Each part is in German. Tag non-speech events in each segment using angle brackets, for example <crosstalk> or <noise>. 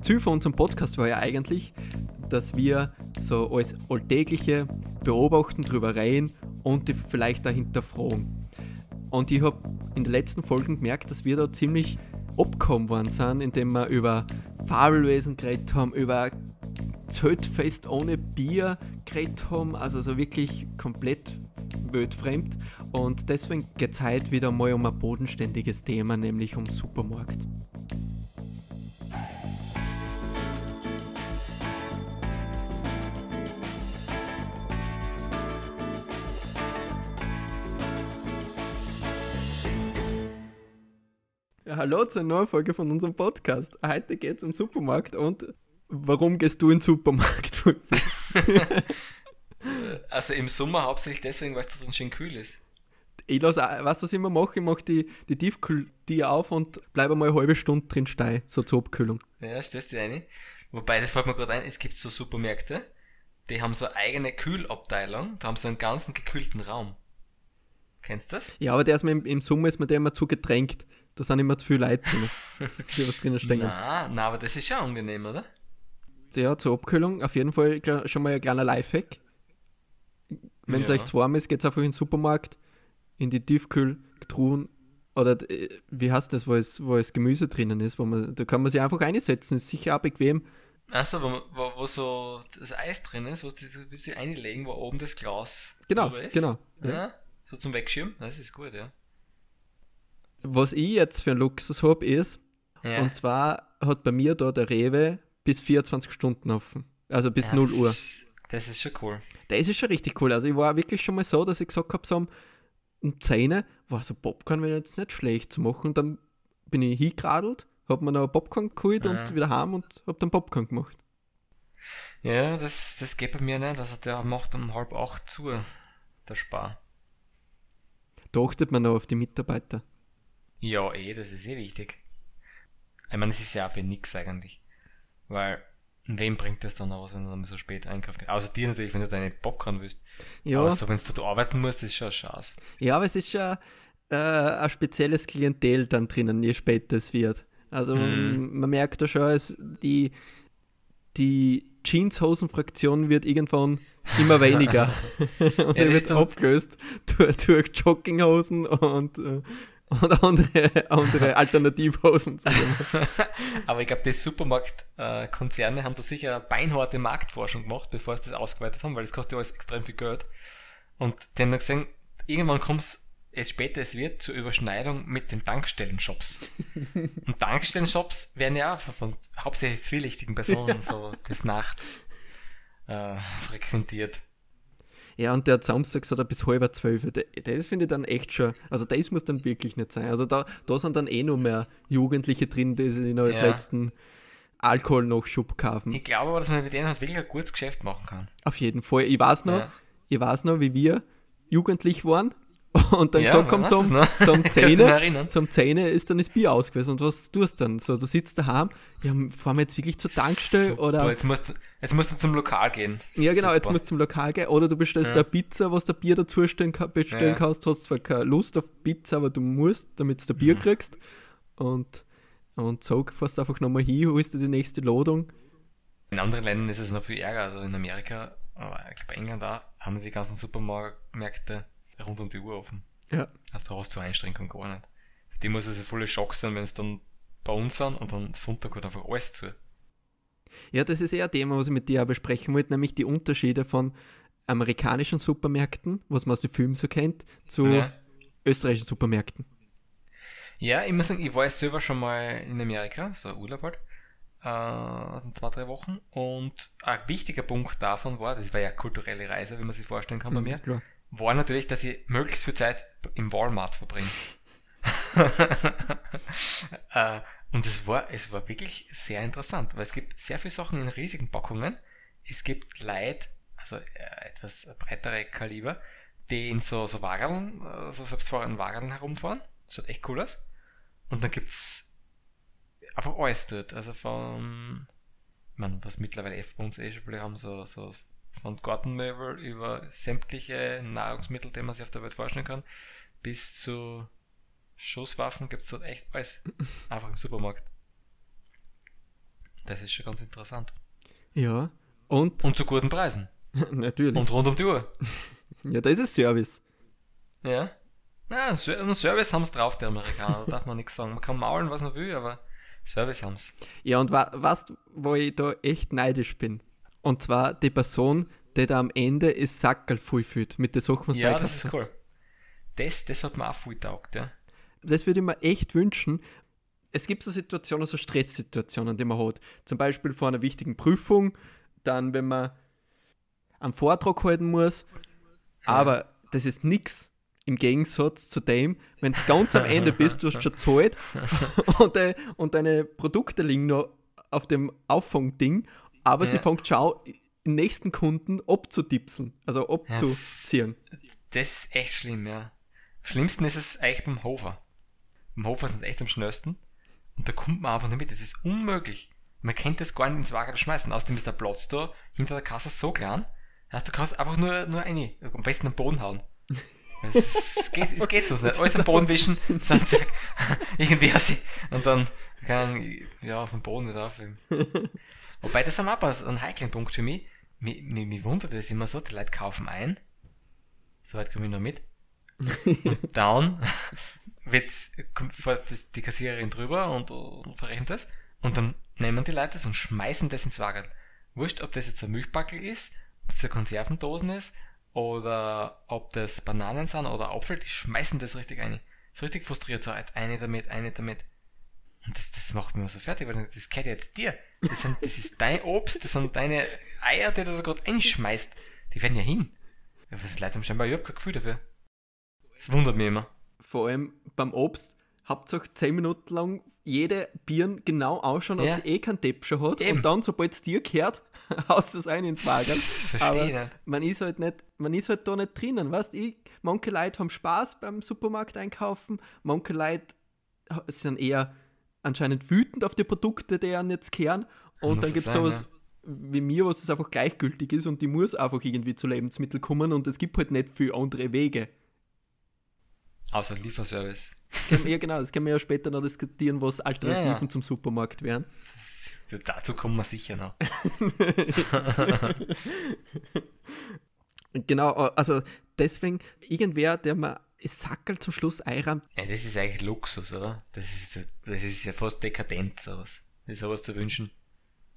Ziel von unserem Podcast war ja eigentlich, dass wir so alles Alltägliche beobachten, drüber reden und die vielleicht dahinter fragen. Und ich habe in den letzten Folgen gemerkt, dass wir da ziemlich abgekommen worden sind, indem wir über Fabelwesen geredet haben, über Zeltfest ohne Bier geredet haben, also so wirklich komplett wildfremd. Und deswegen geht es heute wieder mal um ein bodenständiges Thema, nämlich um Supermarkt. Hallo zur neuen Folge von unserem Podcast. Heute geht es um Supermarkt und warum gehst du in den Supermarkt? <laughs> also im Sommer hauptsächlich deswegen, weil es da drin schön kühl ist. Ich lasse, was ich immer mache, ich mache die, die Tiefkühltür auf und bleibe mal eine halbe Stunde drin stehen, so zur Abkühlung. Ja, stößt dir eine. Wobei, das fällt mir gerade ein, es gibt so Supermärkte, die haben so eine eigene Kühlabteilung, da haben sie einen ganzen gekühlten Raum. Kennst du das? Ja, aber der ist mir im, im Sommer ist mir der immer zu getränkt. Da sind immer zu viele Leute drin, <laughs> die was drinnen stecken. Nein, aber das ist ja angenehm, oder? Ja, zur Abkühlung auf jeden Fall schon mal ein kleiner Lifehack. Wenn es ja. euch zu warm ist, geht es einfach in den Supermarkt, in die Tiefkühltruhen oder wie heißt das, wo es, wo es Gemüse drinnen ist, wo man, da kann man sich einfach einsetzen, ist sicher auch bequem. Achso, wo, wo, wo so das Eis drin ist, wo sie, wo sie einlegen, wo oben das Glas genau, ist. Genau, ja. ja. So zum Wegschirmen, das ist gut, ja. Was ich jetzt für einen Luxus habe, ist, ja. und zwar hat bei mir da der Rewe bis 24 Stunden offen. Also bis ja, 0 Uhr. Ist, das ist schon cool. Das ist schon richtig cool. Also ich war wirklich schon mal so, dass ich gesagt habe, so um 10 war so Popcorn wäre jetzt nicht schlecht zu machen. Und dann bin ich hingeradelt, habe mir noch Popcorn geholt ja. und wieder heim und habe dann Popcorn gemacht. Ja, das, das geht bei mir nicht. Also der macht um halb acht zu, der Spar. Da achtet man noch auf die Mitarbeiter. Ja, eh, das ist eh wichtig. Ich meine, es ist ja auch für nichts eigentlich. Weil, wem bringt das dann aus, wenn du dann so spät einkaufen Außer dir natürlich, wenn du deine Popcorn willst. Ja. Aber so, wenn du arbeiten musst, ist schon eine Chance. Ja, aber es ist schon äh, ein spezielles Klientel dann drinnen, je später es wird. Also mm. man merkt da schon, es, die, die Jeanshosen-Fraktion wird irgendwann immer <laughs> weniger. und ja, <laughs> wird abgelöst <laughs> durch, durch Jogginghosen und äh, und andere, andere <laughs> Alternativhosen zu <laughs> Aber ich glaube, die Supermarktkonzerne haben da sicher beinharte Marktforschung gemacht, bevor sie das ausgeweitet haben, weil das kostet ja alles extrem viel Geld. Und die haben gesehen, irgendwann kommt es, jetzt später es wird, zur Überschneidung mit den Tankstellen-Shops. <laughs> Und Tankstellen-Shops werden ja auch von, von hauptsächlich zwielichtigen Personen ja. so des Nachts äh, frequentiert. Ja, und der hat Samstag gesagt, bis halb zwölf. Das finde ich dann echt schon, also das muss dann wirklich nicht sein. Also da, da sind dann eh noch mehr Jugendliche drin, die sich noch als ja. letzten Alkohol noch Schub kaufen. Ich glaube aber, dass man mit denen wirklich ein gutes Geschäft machen kann. Auf jeden Fall. Ich weiß noch, ja. ich weiß noch, wie wir jugendlich waren <laughs> und dann ja, gesagt haben, so, um, 10, zum 10 ist dann das Bier ausgewesen. Und was tust du dann? So, du sitzt daheim, ja, fahren wir jetzt wirklich zur Tankstelle Super, oder. Jetzt musst, du, jetzt musst du zum Lokal gehen. Ja, genau, Super. jetzt musst du zum Lokal gehen. Oder du bestellst ja. eine Pizza, was du Bier dazu bestellen, ja. kannst. Du hast zwar keine Lust auf Pizza, aber du musst, damit du Bier mhm. kriegst. Und, und so fährst du einfach nochmal hin, holst du die nächste Ladung. In anderen Ländern ist es noch viel ärger. Also in Amerika, aber ich glaube England da, haben die ganzen Supermärkte rund um die Uhr offen. Ja. Also du hast zur Einschränkung gar nicht. Für die muss es ein voller Schock sein, wenn es dann bei uns sind und dann Sonntag halt einfach alles zu. Ja, das ist eher ein Thema, was ich mit dir besprechen wollte, nämlich die Unterschiede von amerikanischen Supermärkten, was man aus den Filmen so kennt, zu ja. österreichischen Supermärkten. Ja, ich muss sagen, ich war selber schon mal in Amerika, so Urlaub halt, äh, zwei, drei Wochen. Und ein wichtiger Punkt davon war, das war ja kulturelle Reise, wie man sich vorstellen kann bei mhm, mir, klar war natürlich, dass ich möglichst viel Zeit im Walmart verbringe. <laughs> äh, und es war, es war wirklich sehr interessant, weil es gibt sehr viele Sachen in riesigen Packungen. Es gibt Leute, also äh, etwas breitere Kaliber, die in so, so Wageln, äh, so selbstfahrenden Wageln herumfahren. Das schaut echt cool aus. Und dann gibt's einfach alles dort. Also von, ich meine, was mittlerweile F bei uns eh schon viele haben, so, so von Gartenmöbel über sämtliche Nahrungsmittel, die man sich auf der Welt vorstellen kann, bis zu Schusswaffen gibt es dort echt alles. Einfach im Supermarkt. Das ist schon ganz interessant. Ja. Und, Und zu guten Preisen. <laughs> natürlich. Und rund um die Uhr. <laughs> ja, das ist Service. Ja. Na, Service haben sie drauf, die Amerikaner. Da darf man nichts sagen. Man kann maulen, was man will, aber Service haben sie. Ja, und wa was, wo ich da echt neidisch bin. Und zwar die Person, die da am Ende ist Sackerl voll fühlt mit den Sachen, was Ja, eingekauft das ist hast. cool. Das, das hat mir auch viel taugt, ja. Das würde ich mir echt wünschen. Es gibt so Situationen, so Stresssituationen, die man hat. Zum Beispiel vor einer wichtigen Prüfung, dann, wenn man einen Vortrag halten muss. Aber das ist nichts im Gegensatz zu dem, wenn du ganz am Ende bist, du hast schon gezahlt <laughs> und, de, und deine Produkte liegen noch auf dem Auffangding, aber sie Ja. fängt schon nächsten Kunden abzutipseln, also abzuziehen. Das ist echt schlimm, ja. Schlimmsten ist es eigentlich beim Hofer. Beim Hofer sind es echt am schnellsten. Und da kommt man einfach nicht mit. Das ist unmöglich. Man kennt das gar nicht ins Wagen schmeißen. Außerdem ist der Platz da hinter der Kasse so klein. Ja, du kannst einfach nur, nur eine, am besten am Boden hauen. Es <laughs> geht, es geht sonst nicht. Alles am Boden wischen, so zack, irgendwie aus und dann kann ich, ja, auf den Boden aufheben. <laughs> Wobei, das haben wir auch ein ein heiklen Punkt für mich. Mich, mich, mich wundert das immer so, die Leute kaufen ein. Soweit komme ich noch mit. Und <laughs> dann wird, kommt das, die Kassiererin drüber und, und verrechnet das. Und dann nehmen die Leute das und schmeißen das ins Wagen. Wurscht, ob das jetzt ein Milchbackel ist, ob das eine Konservendosen ist, oder ob das Bananen sind oder Apfel, die schmeißen das richtig ein. So richtig frustriert, so jetzt eine damit, eine damit. Und das, das macht mich immer so fertig, weil das gehört jetzt dir. Das, sind, das ist dein Obst, das sind deine Eier, die du da gerade einschmeißt. Die werden ja hin. Was die Leute haben scheinbar überhaupt kein Gefühl dafür. Das wundert mich immer. Vor allem beim Obst Hauptsache 10 Minuten lang jede Birne genau ausschauen, ob Ja. die eh keinen Depp schon hat. Eben. Und dann, sobald es dir gehört, <laughs> haust du es ein ins Wagen. Verstehe Aber man ist halt nicht, man ist halt da nicht drinnen, weißt ich, manche Leute haben Spaß beim Supermarkt einkaufen, manche Leute sind eher anscheinend wütend auf die Produkte, die ihnen jetzt kehren. Und Muss dann gibt es sowas wie mir, was es einfach gleichgültig ist und die muss einfach irgendwie zu Lebensmitteln kommen und es gibt halt nicht viel andere Wege. Außer Lieferservice. Ja, genau, das können wir ja später noch diskutieren, was Alternativen Ja, ja. zum Supermarkt wären. Dazu kommen wir sicher noch. <laughs> Genau, also deswegen, irgendwer, der mir Sackel zum Schluss einrammt, Ja, das ist eigentlich Luxus, oder? Das ist, das ist ja fast dekadent, sowas. Ist sowas zu wünschen.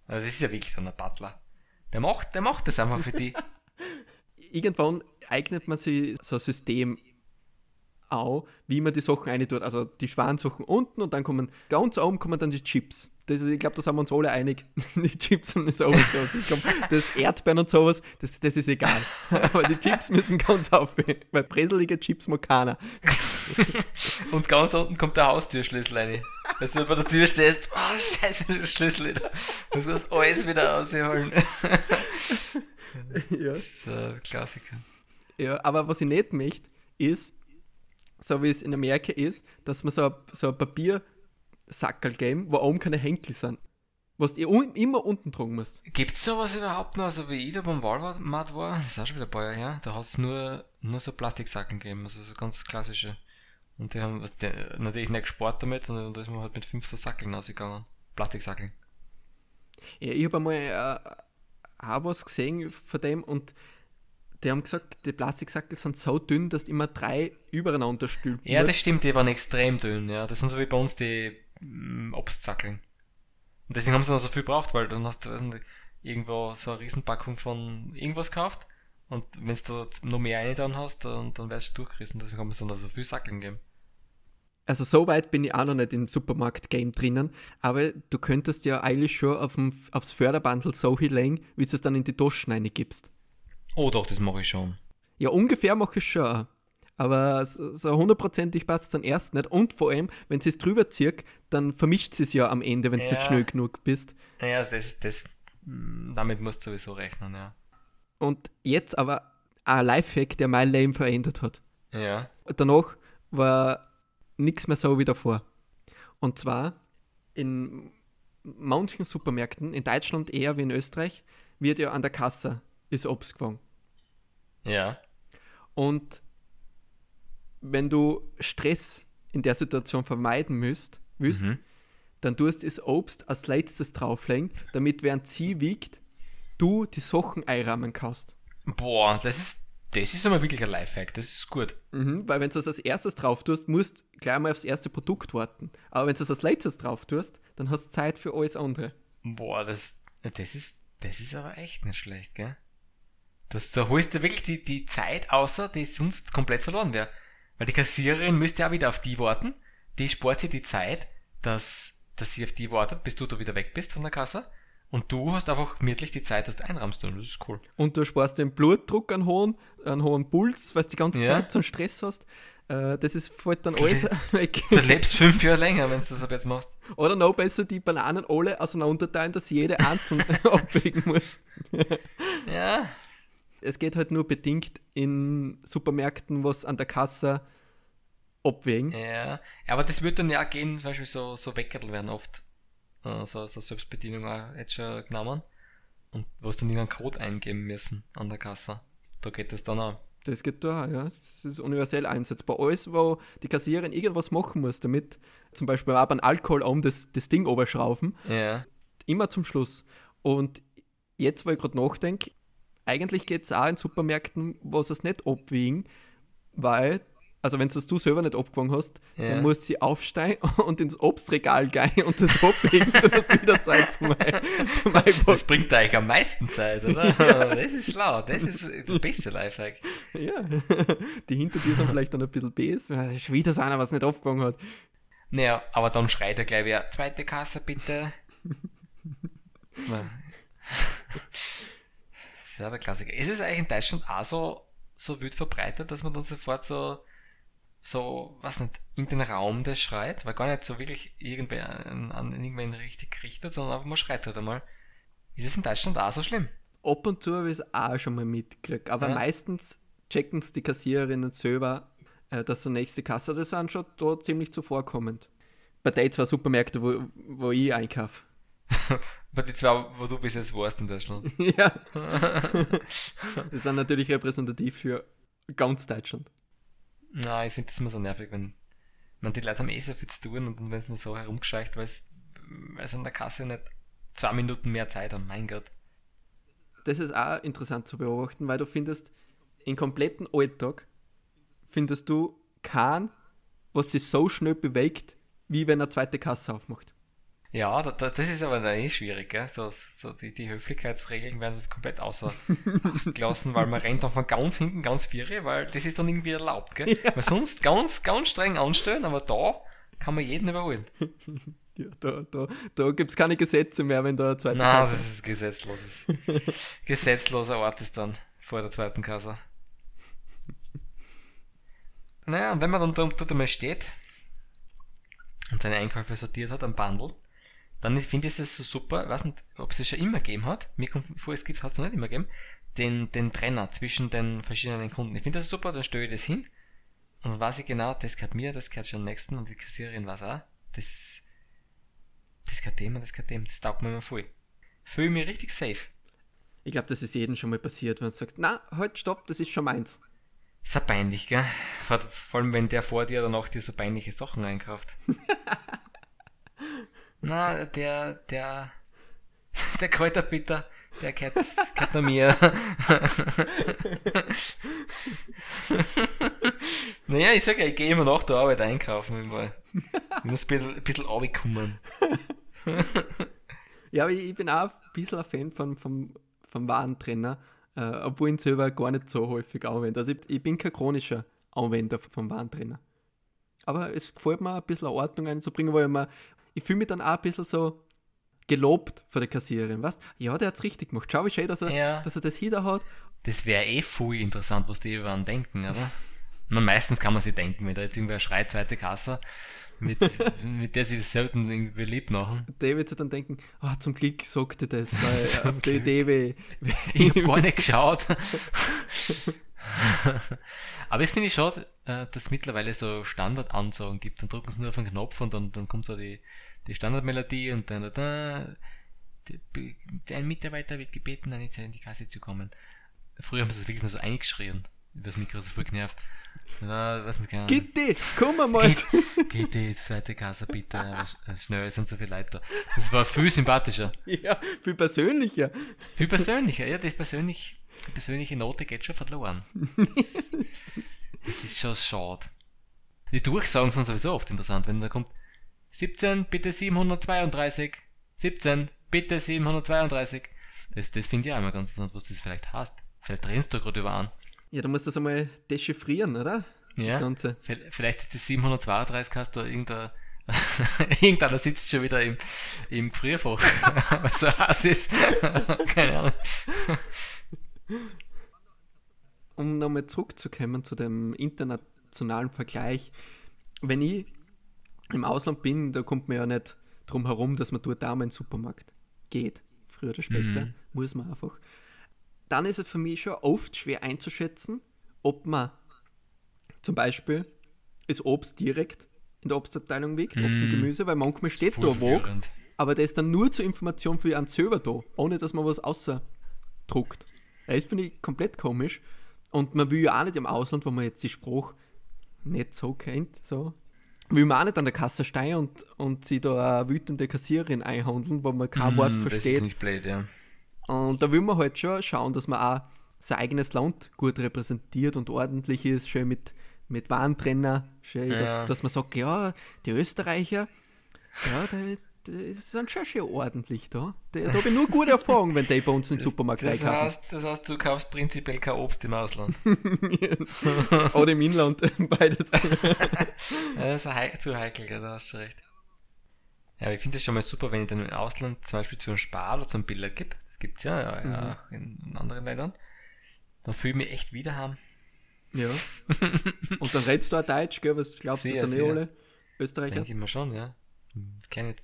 Also, das ist ja wirklich dann ein Butler. Der macht, der macht das einfach für die. <laughs> irgendwann eignet man sich so ein System auch, wie man die Sachen rein tut. Also die schweren Sachen unten und dann kommen ganz oben kommen dann die Chips. Das ist, ich glaube, da sind wir uns alle einig. <laughs> Die Chips und ich glaub, das Erdbeeren und sowas, das, das ist egal. <laughs> Aber die Chips müssen ganz auf, weil breselige Chips mag keiner. <laughs> Und ganz unten kommt der Haustürschlüssel rein. Dass du bei der Tür stehst, oh, scheiße, der Schlüssel wieder. Du musst alles wieder rausholen. Ja. So, ein Klassiker. Ja, aber was ich nicht möchte, ist, so wie es in Amerika ist, dass man so ein, so ein Papiersackerl geben, wo oben keine Henkel sind. Was du immer unten tragen musst. Gibt's sowas überhaupt noch? Also, wie ich da beim Walmart war, das ist auch schon wieder ein paar Jahre her, da hat's nur, nur so Plastiksackeln gegeben, also so ganz klassische. Und die haben was, die, natürlich nicht gespart damit, und da ist man halt mit fünf so Sackeln ausgegangen. Plastiksackeln. Ja, ich habe einmal äh, auch was gesehen von dem und die haben gesagt, die Plastiksackel sind so dünn, dass du immer drei übereinander stülpen Ja, das stimmt, die waren extrem dünn, ja. Das sind so wie bei uns die mm, Obstsackeln. Und deswegen haben sie noch so viel braucht, weil dann hast du weiß nicht, irgendwo so eine Riesenpackung von irgendwas gekauft und wenn du da noch mehr eine dann hast, dann, dann wärst du durchgerissen. Deswegen haben sie dann noch so viel Sackeln gegeben. Also so weit bin ich auch noch nicht im Supermarkt-Game drinnen, aber du könntest ja eigentlich schon auf dem, aufs Förderbandel so hinlegen, wie du es dann in die Taschen reingibst. Oh doch, das mache ich schon. Ja, ungefähr mache ich schon. Aber so hundertprozentig passt es dann erst nicht. Und vor allem, wenn sie es drüber zieht, dann vermischt sie es ja am Ende, wenn du Ja. nicht schnell genug bist. Naja, das, das, mm, damit musst du sowieso rechnen, ja. Und jetzt aber ein Lifehack, der mein Leben verändert hat. Ja. danach war nichts mehr so wie davor. Und zwar in manchen Supermärkten, in Deutschland eher wie in Österreich, wird ja an der Kasse ist Obst gefangen. Ja. Und wenn du Stress in der Situation vermeiden müsst, willst, Mhm. dann tust du das Obst als letztes drauflegen, damit während sie wiegt, du die Sachen einrahmen kannst. Boah, das ist, das ist aber wirklich ein Lifehack, das ist gut. Mhm, weil wenn du das als erstes drauf tust, musst du gleich mal aufs erste Produkt warten. Aber wenn du das als letztes drauf tust, dann hast du Zeit für alles andere. Boah, das, das ist, das ist aber echt nicht schlecht, gell? Das, da holst du wirklich die, die Zeit außer, die sonst komplett verloren wäre. Weil die Kassiererin müsste ja wieder auf die warten. Die spart sich die Zeit, dass, dass sie auf die wartet, bis du da wieder weg bist von der Kasse. Und du hast einfach gemütlich die Zeit, dass du einrammst. Und das ist cool. Und du sparst den Blutdruck an hohen, an hohen Puls, weil du die ganze Ja. Zeit so einen Stress hast. Äh, das ist fällt dann alles <laughs> <laughs> weg. Du lebst fünf Jahre länger, wenn du das ab jetzt machst. Oder noch besser die Bananen alle auseinanderteilen, dass jede einzeln <laughs> abwägen muss. Ja. Es geht halt nur bedingt in Supermärkten, was an der Kasse abwägen. Ja. Aber das wird dann ja auch gehen, zum Beispiel so, so Weckerl werden oft, äh, so aus der Selbstbedienung auch jetzt schon genommen. Und wo du dann irgendeinen Code eingeben müssen an der Kasse. Da geht das dann auch. Das geht da, ja. Das ist universell einsetzbar. Alles, wo die Kassiererin irgendwas machen muss, damit zum Beispiel auch beim Alkohol um das, das Ding oberschrauben, Ja. immer zum Schluss. Und jetzt, wo ich gerade nachdenke, eigentlich geht es auch in Supermärkten, wo sie es nicht abwiegen, weil, also wenn es du selber nicht abgewogen hast, Ja. dann muss sie aufsteigen <laughs> und ins Obstregal gehen und das abwiegen, <laughs> dann hast wieder Zeit zum Einpacken. Das bringt eigentlich am meisten Zeit, oder? <laughs> Das ist schlau. Das ist der beste Lifehack. Ja, die hinter dir sind vielleicht dann ein bisschen bes, weil es wieder so einer, was nicht aufgewogen hat. Naja, aber dann schreit er gleich wieder, zweite Kasse bitte. Ist ja der Klassiker. Ist es eigentlich in Deutschland auch so, so wild verbreitet, dass man dann sofort so, so, was nicht, in den Raum das schreit? Weil gar nicht so wirklich irgendwer an, an irgendwen richtig gerichtet, sondern einfach man schreit halt einmal. Ist es in Deutschland auch so schlimm? Ab und zu habe ich es auch schon mal mitgekriegt, aber Ja. meistens checken es die Kassiererinnen selber, äh, dass die nächste Kasse, das schon da ziemlich zuvorkommend. Bei den zwei Supermärkten, wo, wo ich einkaufe. <laughs> Aber die zwei, wo du bis jetzt warst in Deutschland. <laughs> ja. das sind natürlich repräsentativ für ganz Deutschland. Na, ich finde das immer so nervig, wenn man die Leute haben eh so viel zu tun und dann wenn es nur so herumgescheucht, weil sie an der Kasse nicht zwei Minuten mehr Zeit haben. Mein Gott. Das ist auch interessant zu beobachten, weil du findest, im kompletten Alltag findest du keinen, was sich so schnell bewegt, wie wenn er zweite Kasse aufmacht. Ja, da, da, das ist aber dann eh schwierig, gell? So, so die, die Höflichkeitsregeln werden komplett außer Acht <laughs> gelassen, weil man rennt dann von ganz hinten ganz viere, weil das ist dann irgendwie erlaubt, gell? Weil sonst ganz, ganz streng anstellen, aber da kann man jeden überholen. <laughs> Ja, da da, da gibt es keine Gesetze mehr, wenn da eine zweite Na, Kasse das ist gesetzloses. <laughs> Gesetzloser Ort ist dann vor der zweiten Kasse. Naja, und wenn man dann dort dort einmal steht und seine Einkäufe sortiert hat am Bundle, dann finde ich es so super, ich weiß nicht, ob es es schon immer gegeben hat, mir kommt vor, es gibt, hat es noch nicht immer gegeben, den, den Trenner zwischen den verschiedenen Kunden. Ich finde das super, dann stelle ich das hin und dann weiß ich genau, das gehört mir, das gehört schon am nächsten und die Kassiererin weiß auch, das, das gehört dem und das gehört dem, das taugt mir immer voll. Fühle mich richtig safe. Ich glaube, das ist jedem schon mal passiert, wenn du sagst, na, halt, stopp, das ist schon meins. Ist ja peinlich, gell? Vor, vor allem, wenn der vor dir dann auch dir so peinliche Sachen einkauft. <laughs> Na, der, der, <laughs> der Kräuterbitter, der gehört, gehört nur mir. <laughs> naja, ich sag ja, ich gehe immer nach der Arbeit einkaufen. Ich muss ein bisschen, ein. <laughs> Ja, aber ich, ich bin auch ein bisschen ein Fan von, vom, vom Warentrenner, äh, obwohl ich ihn selber gar nicht so häufig anwende. Also ich, ich bin kein chronischer Anwender vom Warentrenner. Aber es gefällt mir ein bisschen Ordnung einzubringen, weil ich, mir, ich fühle mich dann auch ein bisschen so gelobt von der Kassiererin. Was? Ja, der hat es richtig gemacht. Schau, wie schön, dass er, Ja. dass er das hinter hat. Das wäre eh voll interessant, was die über denken, oder? Man, meistens kann man sich denken, wenn da jetzt irgendwer schreit, zweite Kasse, mit, <laughs> mit der sie selten irgendwie beliebt machen. Der wird sich dann denken, ah, zum Glück sagt er das, <laughs> weil auf die Idee, Ich habe gar nicht geschaut. <laughs> <laughs> Aber das finde ich schade, äh, dass es mittlerweile so Standardansagen gibt. Dann drücken sie nur auf einen Knopf und dann, dann kommt so die, die Standardmelodie und dann da, der Mitarbeiter wird gebeten, dann jetzt in die Kasse zu kommen. Früher haben sie das wirklich nur so eingeschrien. übers Mikro so viel genervt. Ja, weiß nicht, keine. Gitti, komm mal. Die zweite Kasse bitte, schnell, es sind so viele Leute da. Das war viel sympathischer. Ja, viel persönlicher. Viel persönlicher, ja, die, persönlich, die persönliche Note geht schon verloren. <laughs> Das ist schon schade. Die Durchsagen sind sowieso oft interessant, wenn da kommt 17, bitte 732, 17, bitte 732. Das, das finde ich auch immer ganz interessant, was das vielleicht heißt. Vielleicht rennst du gerade über an. Ja, du musst das einmal dechiffrieren, oder? Ja. Das Ganze. V- Vielleicht ist das 732, hast du irgendein, <laughs> irgendeiner sitzt schon wieder im, im Gefrierfach, was <laughs> so heiß ist. Keine Ahnung. Um nochmal zurückzukommen zu dem internationalen Vergleich. Wenn ich im Ausland bin, da kommt man ja nicht drum herum, dass man dort auch mal in den Supermarkt geht. Früher oder später Mhm. muss man einfach. Dann ist es für mich schon oft schwer einzuschätzen, ob man zum Beispiel das Obst direkt in der Obstabteilung wiegt, Obst und Mhm. Gemüse, weil manchmal steht da Wog, aber das ist dann nur zur Information für einen selber da, ohne dass man was außer druckt. Das finde ich komplett komisch. Und man will ja auch nicht im Ausland, wo man jetzt die Spruch nicht so kennt, so, will man auch nicht an der Kasse stehen und, und sie da eine wütende Kassiererin einhandeln, wo man kein Wort Mm, Das versteht. ist nicht blöd, ja. Und da will man halt schon schauen, dass man auch sein eigenes Land gut repräsentiert und ordentlich ist, schön mit, mit Warntrenner, schön, Ja. dass, dass man sagt, ja, die Österreicher, ja, die, die sind schon schön ordentlich da. Da, da habe ich nur <laughs> gute Erfahrungen, wenn die bei uns im Supermarkt Das einkaufen. heißt, das heißt, du kaufst prinzipiell kein Obst im Ausland. <laughs> Oder im Inland, <laughs> beides. Das ist hei zu heikel, da hast du recht. Ja, aber ich finde das schon mal super, wenn ich dann im Ausland zum Beispiel zu einem Spar oder zum Biller gibt. Das gibt's ja, ja, ja auch in anderen Ländern. Dann fühle ich mich echt wieder haben. ja. Und dann redest du auch Deutsch, gell? Was glaubst du, Sehr, das sind eh sehr. alle Österreicher? Denke ich mir schon, ja. Alle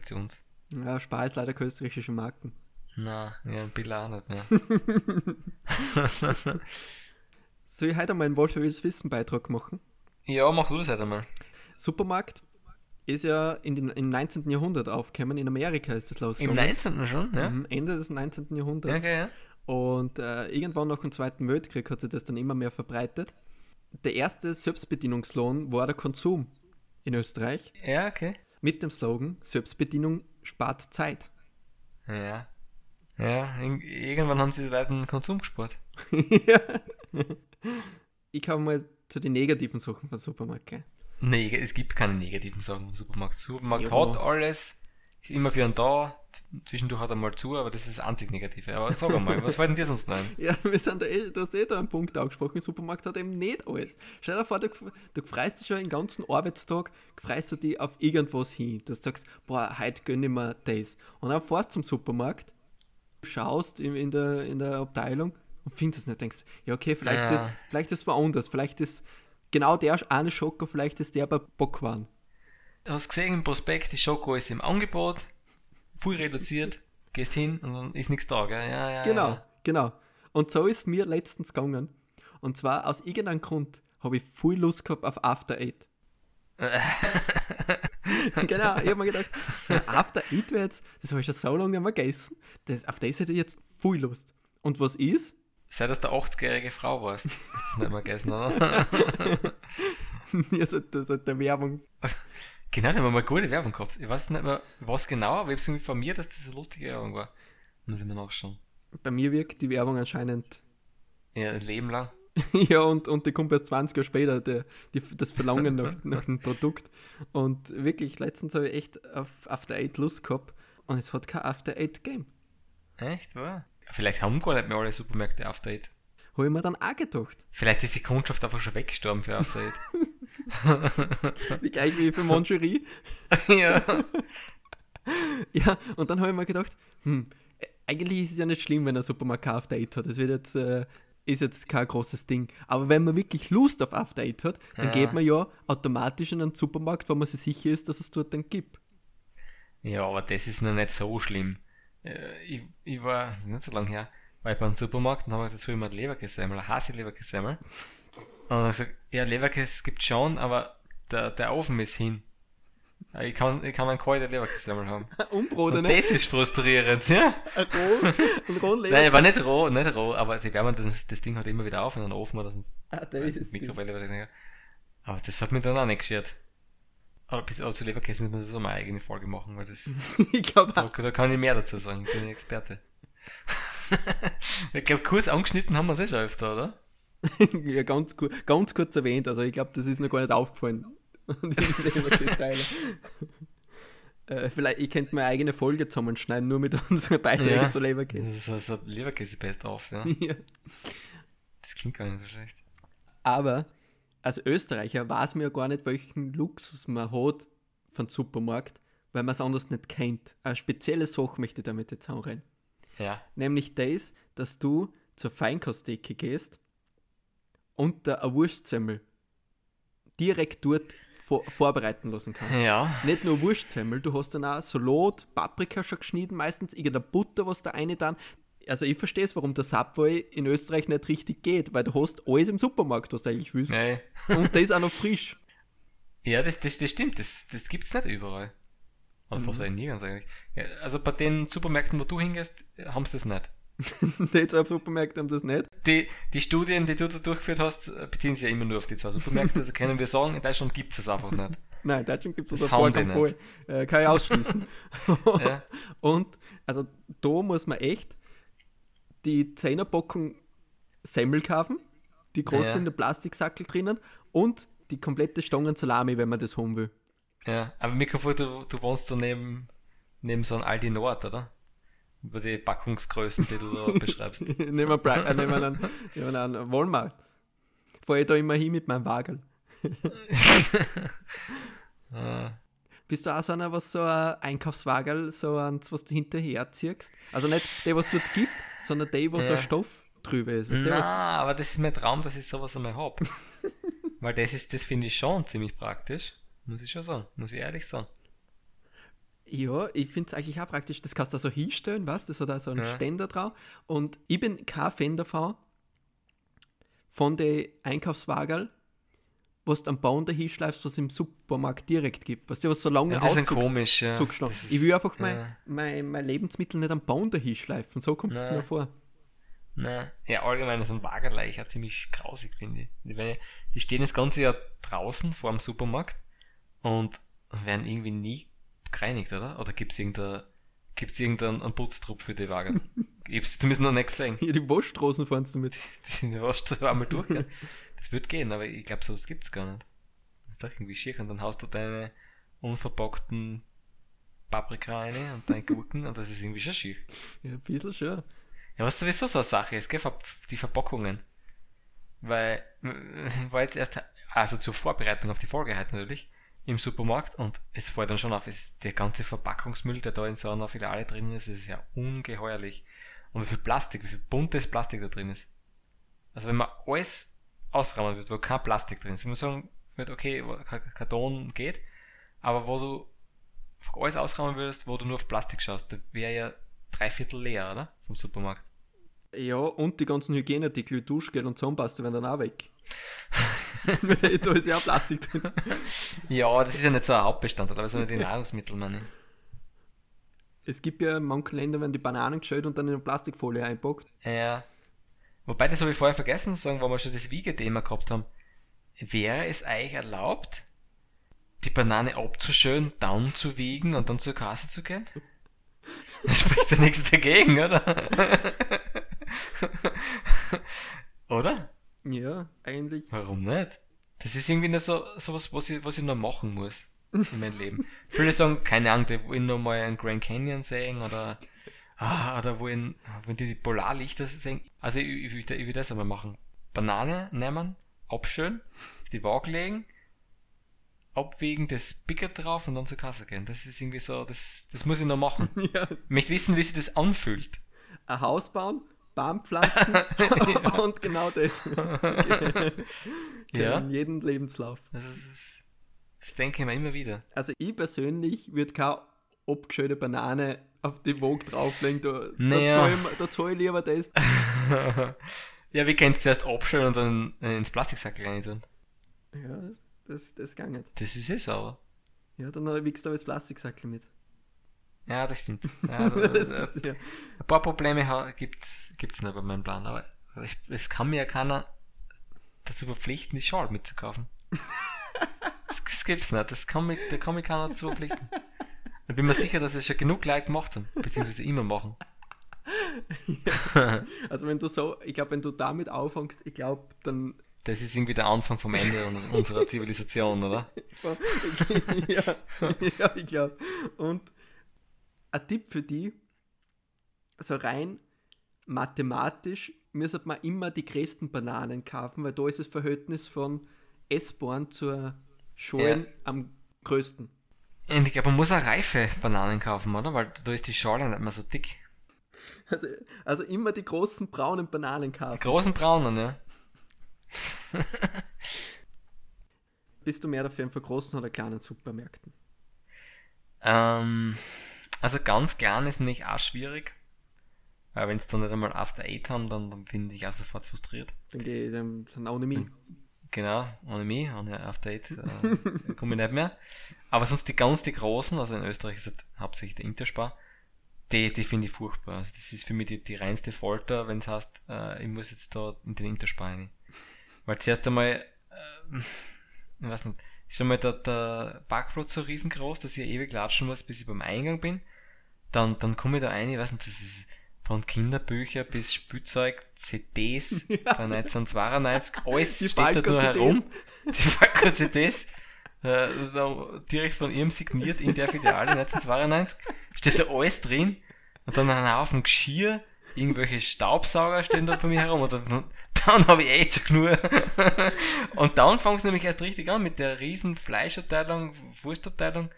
zu uns. Ja, Spar ist leider keine österreichische Marken. Na, ja, ein Biller auch nicht mehr. <laughs> Soll ich heute mal einen Wolf wildes Wissen Beitrag machen? ja, mach du das halt einmal. Supermarkt ist ja in den, im 19. Jahrhundert aufgekommen. In Amerika ist das Im losgegangen. 19. schon, ja? Am Ende des 19. Jahrhunderts. Ja, okay, ja. Und äh, irgendwann nach dem Zweiten Weltkrieg hat sich das dann immer mehr verbreitet. Der erste Selbstbedienungslohn war der Konsum in Österreich Ja, okay. Mit dem Slogan Selbstbedienung spart Zeit. Ja. Ja, ir- irgendwann haben sie die Leute den Konsum gespart. <laughs> ja. Ich komme mal zu den negativen Sachen von Supermarkt. Gell? Nee, es gibt keine negativen Sachen im Supermarkt. Supermarkt Ja. hat alles, ist immer für einen da, zwischendurch hat er mal zu, aber das ist das einzig Negative. Aber sag einmal, was fällt denn dir sonst noch ein? <laughs> Ja, wir sind da eh, du hast eh da einen Punkt angesprochen, der Supermarkt hat eben nicht alles. Stell dir vor, du, du freust dich schon den ganzen Arbeitstag, freust du dich auf irgendwas hin. Du sagst, boah, heute gönn ich mir das. Und dann fährst du zum Supermarkt, schaust in, in, der, in der Abteilung und findest es nicht. Denkst, ja okay, vielleicht, Ja. ist, vielleicht ist woanders, vielleicht ist genau der eine Schoko, vielleicht ist der bei Bockwaren. Du hast gesehen im Prospekt, die Schoko ist im Angebot, voll reduziert, gehst hin und dann ist nichts da, gell? Ja, ja, Genau, Ja. genau. Und so ist mir letztens gegangen. Und zwar aus irgendeinem Grund habe ich viel Lust gehabt auf After Eight. <laughs> genau, ich habe mir gedacht, After Eight wäre jetzt, das habe ich schon so lange nicht mehr gegessen, das, auf das hätte ich jetzt viel Lust. Und was ist? Seit dass du 80-jährige Frau warst, hast du das nicht mehr gegessen, oder? ja, so, so der Werbung. <laughs> genau, da haben wir mal gute Werbung gehabt. Ich weiß nicht mehr, was genau, aber ich habe es irgendwie informiert, dass das eine lustige Werbung war. Muss ich mir nachschauen. Bei mir wirkt die Werbung anscheinend. Ja, ein Leben lang. <laughs> ja, und, und die kommt erst 20 Jahre später, der, die, das Verlangen nach, <laughs> nach dem Produkt. Und wirklich, letztens habe ich echt auf After Eight Lust gehabt und es hat kein After Eight Game. Echt, wahr? Vielleicht haben gar nicht mehr alle Supermärkte After Eight. Habe ich mir dann auch gedacht. Vielleicht ist die Kundschaft einfach schon weggestorben für After Eight. <laughs> Die <laughs> gleich wie für Moncherie. <laughs> ja. <laughs> Ja, und dann habe ich mir gedacht, hm, eigentlich ist es ja nicht schlimm, wenn ein Supermarkt kein After Eight hat. Das wird jetzt, äh, ist jetzt kein großes Ding. Aber wenn man wirklich Lust auf After Eight hat, dann Ja. geht man ja automatisch in einen Supermarkt, wo man sich sicher ist, dass es dort dann gibt. Ja, aber das ist noch nicht so schlimm. Äh, Ich, ich war, das ist nicht so lange her, war ich beim Supermarkt und habe dazu immer Leberkässemmel, ein Hasi-Leberkässemmel. Und dann gesagt, ja, Leberkäse gibt schon, aber der, der Ofen ist hin. Ich kann, ich kann meinen kalten Leberkäse haben. <laughs> Umbrot, Und ne? das ist frustrierend, ja. Roh, ein rohen Leber. <laughs> Nein, war nicht roh, nicht roh, aber die wärmen das, das Ding halt immer wieder auf in einen Ofen oder sonst Ah, weiß ist es. Mikrowelle oder nicht. Aber das hat mich dann auch nicht geschert. Aber, bis, zu Leberkäse müssen wir sowieso mal eine eigene Folge machen, weil das, <laughs> ich glaube, da, da kann ich mehr dazu sagen, ich bin ein Experte. ich glaube, kurz angeschnitten haben wir es eh schon öfter, oder? <laughs> ja, ganz, ganz kurz erwähnt, also ich glaube, das ist mir gar nicht aufgefallen. <laughs> <laughs> Äh, vielleicht, ich könnte meine eigene Folge zusammenschneiden, nur mit unseren Beiträgen Ja. zu Das Leberkäse. ist so, so Leberkäse-Best auf, ja. Ja. Das klingt gar nicht so schlecht. Aber als Österreicher weiß man ja gar nicht, welchen Luxus man hat von Supermarkt, weil man es anders nicht kennt. Eine spezielle Sache möchte ich damit jetzt anrennen. Ja. Nämlich das, dass du zur Feinkosttheke gehst und da eine Wurstsemmel direkt dort vor vorbereiten lassen kannst. Ja. Nicht nur Wurstsemmel, du hast dann auch Salat, Paprika schon geschnitten, meistens irgendeine Butter, was da eine dann. Also ich verstehe es, warum der Subway in Österreich nicht richtig geht, weil du hast alles im Supermarkt, was du eigentlich willst. Nee. Und der ist auch noch frisch. <laughs> Ja, das, das, das stimmt, das, das gibt's nicht überall. Oder fast eigentlich nirgends eigentlich. Ja, also bei den Supermärkten, wo du hingehst, haben sie das nicht. <laughs> Die zwei Supermärkte haben das nicht. Die, die Studien, die du da durchgeführt hast, beziehen sich ja immer nur auf die zwei Supermärkte. Also können wir sagen, in Deutschland gibt's es einfach nicht. <laughs> Nein, in Deutschland gibt es Das das keinen Fall. Äh, kann ich ausschließen. <laughs> Ja. Und also da muss man echt die Zehnerpackung Semmel kaufen, die groß Ja. in der Plastiksackel drinnen und die komplette Stangen Salami, wenn man das haben will. Ja, aber vor, du, du wohnst da neben, neben so einem Aldi Nord, oder? Über die Packungsgrößen, die du da <laughs> beschreibst. nehmen wir, äh, nehmen wir einen, nehmen wir einen Walmart. Fahre ich da immer hin mit meinem Wagel. <laughs> Ah, Bist du auch so einer, was so ein Einkaufswagel, so eins, was du hinterher ziehst? Also nicht der, was dort gibt, sondern der, wo so ein Ja. Stoff drüber ist. Weißt Na, was? aber das ist mein Traum, dass ich sowas einmal hab. <laughs> Weil das ist, das finde ich schon ziemlich praktisch. Muss ich schon sagen. Muss ich ehrlich sagen. Ja, ich finde es eigentlich auch praktisch. Das kannst du so hinstellen, was? Das hat auch so einen Ja. Ständer drauf. Und ich bin kein Fan davon, von den Einkaufswagel, was du am Baum da hinschleifst, was es im Supermarkt direkt gibt. Weißt du, was so lange Ja, das ist ein Auszugs- komisch, ja. ist- Ich will einfach mein, ja. mein, mein Lebensmittel nicht am Baum da hinschleifen. So kommt es Nein. mir vor. Na, ja, allgemein ist ein Wagerleich auch ziemlich grausig, finde ich. Die, die stehen das ganze Jahr draußen vor dem Supermarkt und werden irgendwie nie gereinigt, oder? Oder gibt es irgendeinen gibt's irgendeinen einen Putztrupp für die Wagen? <laughs> ich hab's zumindest noch nicht gesehen. Hier die Waschstraßen fahren du mit. <laughs> Die du einmal durchgehen. Das wird gehen, aber ich glaube, sowas gibt's gar nicht. Das ist doch irgendwie schier und dann haust du deine unverpackten Paprika rein und deine Gurken und das ist irgendwie schon schier. Ja, ein bisschen schon. Ja, was sowieso so eine Sache ist, gell, die Verpackungen. Weil, war jetzt erst, also zur Vorbereitung auf die Folge halt natürlich, im Supermarkt und es fällt dann schon auf, es der ganze Verpackungsmüll, der da in so einer Filiale drin ist, ist ja ungeheuerlich. Und wie viel Plastik, wie viel buntes Plastik da drin ist. Also wenn man alles ausrahmen wird, wo kein Plastik drin ist, ich muss sagen, wird okay, Karton geht, aber wo du alles ausrahmen würdest, wo du nur auf Plastik schaust, da wäre ja drei Viertel leer, oder? Vom Supermarkt. Ja, und die ganzen Hygieneartikel, wie Duschgel und Zahnpasta werden dann auch weg. Da ist ja auch Plastik drin. Ja, das ist ja nicht so ein Hauptbestandteil, aber so die Nahrungsmittel, meine ich. Es gibt ja in manchen Ländern, werden die Bananen geschält und dann in eine Plastikfolie einpackt. Ja. Wobei, das habe ich vorher vergessen zu sagen, weil wir schon das Wiegethema gehabt haben. Wäre es euch erlaubt, die Banane abzuschön, dann zu wiegen und dann zur Kasse zu gehen? Da spricht ja nichts dagegen, oder? Ja, eigentlich. Warum nicht? Das ist irgendwie nur so sowas, was ich, was ich noch machen muss in meinem Leben. Viele sagen, keine Ahnung, die wollen noch mal einen Grand Canyon sehen oder, ah, oder wollen, wenn die die Polarlichter sehen. Also ich, ich, will, ich will das einmal machen. Banane nehmen, abschön, auf die Waage legen, abwägen, das Bicker drauf und dann zur Kasse gehen. Das ist irgendwie so, das, das muss ich noch machen. <laughs> Ja, Ich möchte wissen, wie sich das anfühlt. ein Haus bauen, Baum pflanzen <laughs> <laughs> und genau das. <laughs> Ja. In jedem Lebenslauf. Das, ist, das denke ich mir immer wieder. Also ich persönlich würde keine abgeschälte Banane auf die Waage drauflegen. Da, Naja. da ich, zahl ich lieber das. Ja, wie kannst du zuerst abschön und dann äh, ins Plastiksackel rein tun? Ja, das, das geht nicht. Das ist eh sauber. Ja, dann du aber das Plastiksackel mit. Ja, das stimmt. Ja, <laughs> das, das, ja. Ein paar Probleme gibt es nicht bei meinem Plan, aber es kann mir ja keiner dazu verpflichten, die Schal mitzukaufen. <laughs> das, das gibt's nicht. Das kann mich, da kann mich keiner dazu verpflichten. Ich bin mir sicher, dass es schon genug Leute gemacht haben, beziehungsweise immer machen. Ja. Also wenn du so, ich glaube, wenn du damit aufhängst, ich glaube, dann. Das ist irgendwie der Anfang vom Ende unserer Zivilisation, oder? <laughs> ja, ja, ich glaube. Und ein Tipp für die, so rein mathematisch müsste man immer die größten Bananen kaufen, weil da ist das Verhältnis von Essborn zur Schalen ja. am größten. Und ich glaube, man muss auch reife Bananen kaufen, oder? Weil da ist die Schale nicht mehr so dick. Also, also immer die großen braunen Bananen kaufen. Die großen braunen, ja. Bist du mehr dafür für großen oder kleinen Supermärkten? Ähm, also ganz klein ist nicht auch schwierig. Weil wenn es dann nicht einmal After Eight haben, dann, dann bin ich auch sofort frustriert. Ich dann sind ohne mich. Genau, ohne mich, ohne After Eight äh, komme ich nicht mehr. Aber sonst die ganz die großen, also in Österreich ist halt hauptsächlich der Interspar, die, die finde ich furchtbar. Also das ist für mich die, die reinste Folter, wenn es heißt, äh, ich muss jetzt da in den Interspar rein. Weil zuerst einmal, äh, ich weiß nicht, ist schon mal der, der Parkplatz so riesengroß, dass ich ewig latschen muss, bis ich beim Eingang bin. Dann, dann komme ich da rein, ich weiß nicht, das ist von Kinderbücher bis Spielzeug, CDs <laughs> ja. von 1992, alles die steht da nur herum. Die Falco-CDs, äh, direkt von ihrem signiert in der Filiale 1992, steht da alles drin. Und dann ein Haufen Geschirr, irgendwelche Staubsauger stehen da von mir herum. Und dann, dann habe ich echt schon nur. und dann fängt es nämlich erst richtig an mit der riesen Fleischabteilung, Wurstabteilung.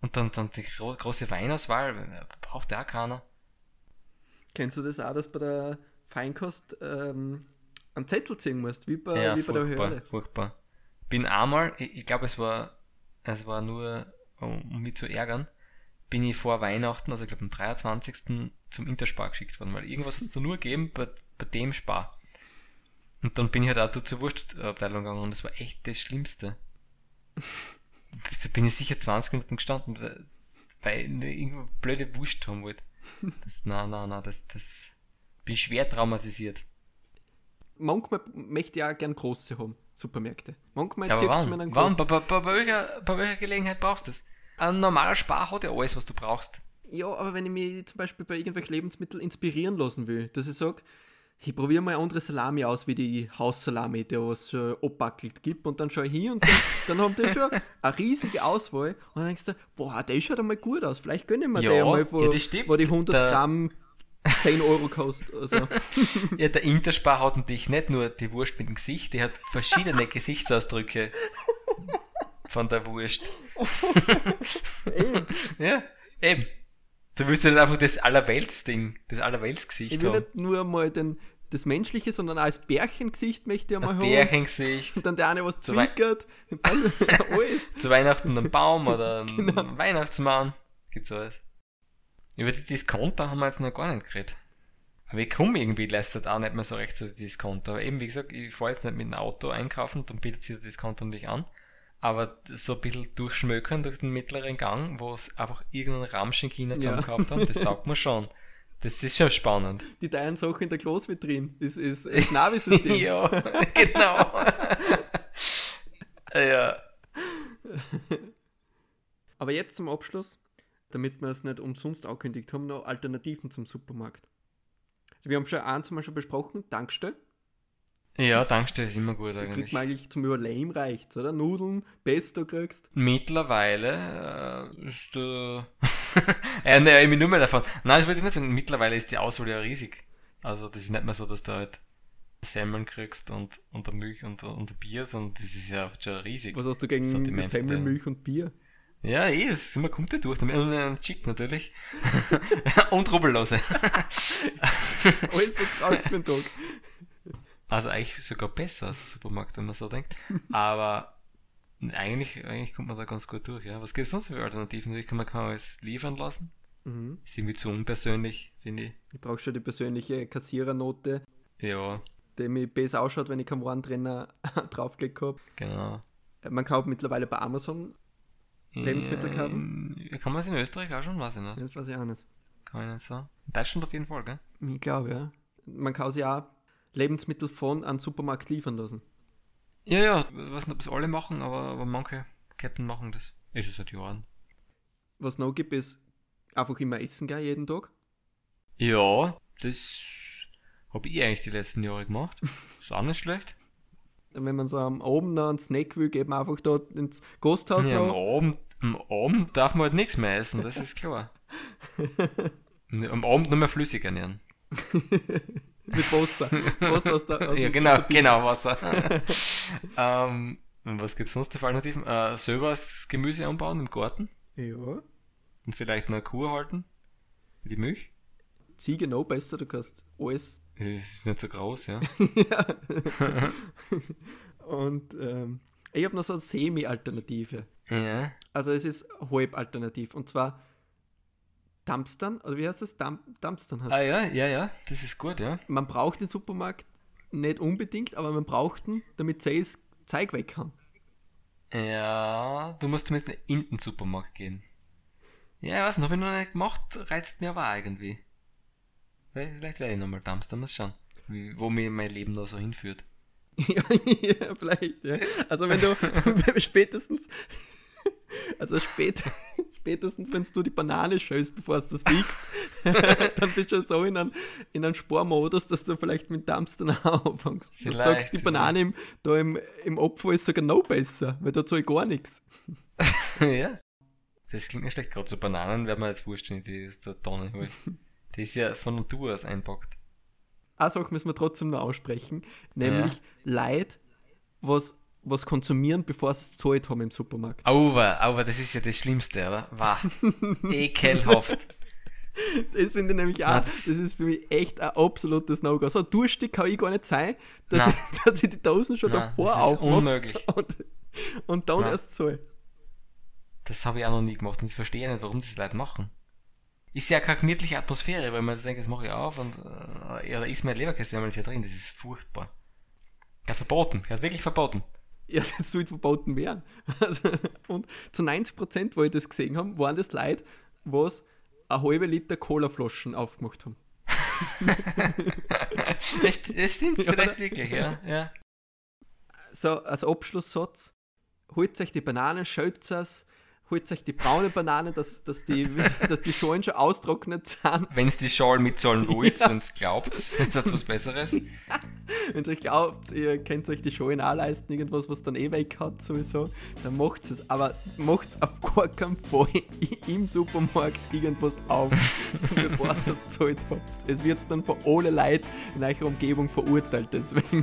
Und dann, dann die gro große Weinauswahl, braucht ja auch keiner. Kennst du das auch, dass bei der Feinkost ähm, einen Zettel ziehen musst, wie bei, ja, wie bei der Höhle? furchtbar. Bin einmal, ich, ich glaube, es war, es war nur, um mich zu ärgern, bin ich vor Weihnachten, also ich glaube am 23. zum Interspar geschickt worden, weil irgendwas hat es da nur gegeben bei, bei dem Spar. Und dann bin ich halt auch zur Wurstabteilung gegangen und das war echt das Schlimmste. da bin ich sicher 20 Minuten gestanden, weil ich irgendwo blöde Wurst haben wollte. Das, nein, nein, nein, das, das bin ich schwer traumatisiert. Manchmal möchte ich auch gern große haben, Supermärkte. Manchmal ja, zieht es mir einen wann? Bei, bei, bei, welcher, bei welcher Gelegenheit brauchst du das? Ein normaler Spar hat ja alles, was du brauchst. Ja, aber wenn ich mich zum Beispiel bei irgendwelchen Lebensmitteln inspirieren lassen will, dass ich sage, ich probiere mal eine andere Salami aus, wie die Haussalami, die was schon abbackelt gibt. Und dann schaue ich hin und dann, <laughs> dann haben die schon eine riesige Auswahl. Und dann denkst du, boah, der schaut einmal gut aus. Vielleicht gönne ich mir ja, den mal, wo, ja, wo die 100 der, Gramm 10 Euro kostet. Also. <laughs> ja, der Interspar hat natürlich nicht nur die Wurst mit dem Gesicht, die hat verschiedene <laughs> Gesichtsausdrücke von der Wurst. <laughs> eben. Ja, eben. Du willst ja nicht einfach das Allerwelts-Ding, das Allerwelts-Gesicht Ich will haben. nicht nur mal den, das Menschliche, sondern auch als Bärchengesicht möchte ich mal haben. Bärchengesicht. Und dann der eine, was zwinkert. <laughs> alles. Zu Weihnachten ein Baum oder ein <laughs> genau. Weihnachtsmann. Gibt's alles. Über die Discounter haben wir jetzt noch gar nicht geredet. Aber ich komme irgendwie leistet auch nicht mehr so recht zu den Discounter. Aber eben, wie gesagt, ich fahre jetzt nicht mit dem Auto einkaufen, dann bietet sich der Discounter natürlich an aber so ein bisschen durchschmökern durch den mittleren Gang, wo es einfach irgendeinen Ramsch in China zusammengekauft ja. haben, das taugt mir schon. Das ist schon spannend. Die teilen Sachen in der Klosvitrin. Das ist ein <laughs> Navi-System. ja, genau. ja. Aber jetzt zum Abschluss, damit wir es nicht umsonst angekündigt haben, noch Alternativen zum Supermarkt. Also wir haben schon eins mal schon besprochen, Tankstelle. Ja, Tankstelle ist immer gut eigentlich. Kriegt man eigentlich zum Überleben reicht, oder? Nudeln, Pesto kriegst. Mittlerweile äh, ist der. <laughs> ja, ne, ich bin nur mehr davon. Nein, das würde ich nicht sagen. Mittlerweile ist die Auswahl ja riesig. Also, das ist nicht mehr so, dass du halt Semmeln kriegst und, und der Milch und, und Bier, sondern das ist ja schon riesig. Was hast du gegen Semmeln, Milch und Bier? Ja, eh, das man kommt ja durch. Und einen Chick natürlich. <laughs> und Rubbellose. <laughs> Alles, was du für den Tag. Also eigentlich sogar besser als Supermarkt, wenn man so denkt. <laughs> Aber eigentlich, eigentlich kommt man da ganz gut durch. Ja. Was gibt es sonst für Alternativen? Ich kann man kann alles liefern lassen. Mhm. Ist irgendwie zu unpersönlich, finde ich. Ich brauche schon die persönliche Kassierernote. Ja. Die mir besser ausschaut, wenn ich keinen Warentrenner <laughs> draufgelegt habe. Genau. Man kauft mittlerweile bei Amazon Lebensmittel kaufen? Äh, Kann man es in Österreich auch schon? Weiß ich nicht. Das weiß ich auch nicht. Kann ich nicht sagen. In Deutschland auf jeden Fall, gell? Ich glaube, ja. Man kann sich auch Lebensmittel von einem Supermarkt liefern lassen. Ja, ja, ich weiß nicht, ob es alle machen, aber, aber manche Ketten machen das. Ist schon seit Jahren. Was noch gibt, ist einfach immer essen gehen jeden Tag. Ja, das habe ich eigentlich die letzten Jahre gemacht. <laughs> Ist auch nicht schlecht. Wenn man so am Abend noch einen Snack will, geht man einfach dort ins Gasthaus Ja, am. Abend, am Abend darf man halt nichts mehr essen, das ist klar. <laughs> am Abend nur mehr flüssig ernähren. <laughs> <laughs> Mit Wasser. Wasser aus der, aus Ja, genau, genau, Wasser. <laughs> ähm, was gibt es sonst für Alternativen? Äh, selber das Gemüse anbauen im Garten Ja. und vielleicht eine Kuh halten. Für die Milch. Ziege noch besser, du kannst alles. Das ist nicht so groß, ja. <laughs> Und ähm, ich habe noch so eine Semi-Alternative. ja. Also es ist halb alternativ. Und zwar Dumpstern, oder wie heißt das? Dump Dumpstern heißt Ah ja, ja, ja, das ist gut, ja. Man braucht den Supermarkt nicht unbedingt, aber man braucht ihn, damit das Zeug weg kann. Ja, du musst zumindest in den Supermarkt gehen. Ja, ich weiß nicht, habe ich noch nicht gemacht, reizt mir aber auch irgendwie. Vielleicht werde ich nochmal Dumpster, mal schauen, wo mir mein Leben da so hinführt. ja, <laughs> ja, vielleicht, ja. Also wenn du <laughs> <laughs> spätestens, also spät, spätestens, wenn du die Banane schälst, bevor du das wiegst, <laughs> dann bist du so in einem, in einem Spormodus, dass du vielleicht mit Dumpstern anfängst. Du sagst, die Banane im, da im, im Opfer ist sogar noch besser, weil da zahle ich gar nichts. <laughs> ja. Das klingt nicht schlecht, gerade so Bananen werden mir jetzt wurscht, wenn ich die aus der Tonne hole. <laughs> Die ist ja von Natur aus einpackt. Eine Sache müssen wir trotzdem noch aussprechen, nämlich Leid, was, was konsumieren, bevor sie es gezahlt haben im Supermarkt. Auwer, auwer, das ist ja das Schlimmste, oder? Wow. <laughs> Ekelhaft. Das finde ich nämlich auch, das, ist für mich echt ein absolutes No-Go. So durstig kann ich gar nicht sein, dass, Nein. ich, <laughs> dass ich die Dosen schon Nein, davor das ist unmöglich. und, und dann Nein. erst zahle. Das habe ich auch noch nie gemacht und ich verstehe nicht, warum das die Leute machen. Ist ja keine gemütliche Atmosphäre, weil man denkt, das mache ich auf und äh, ja, da ist mein Leberkäse einmal nicht drin, das ist furchtbar. Ja, verboten, ja, wirklich verboten. Ja, <laughs> das soll verboten werden. Also, und zu 90%, wo ich das gesehen habe, waren das Leute, was eine halbe Liter Colaflaschen aufgemacht haben. <laughs> Das, das stimmt Ja, vielleicht oder? wirklich, ja. ja. so als Abschlusssatz, holt euch die Bananen, schält es, holt euch die braune Banane, dass, dass, die, <laughs> dass die Schalen schon austrocknet sind. Wenn es die Schal mitzahlen <laughs> wollt, Ja. wenn es glaubt, ist das was Besseres. <laughs> Wenn ihr glaubt, ihr könnt euch die Schalen auch leisten, irgendwas, was dann eh weg hat, sowieso, dann macht es. Aber macht es auf gar keinen Fall im Supermarkt irgendwas auf, bevor ihr es gezahlt habt. Es wird dann von alle Leuten in eurer Umgebung verurteilt, deswegen.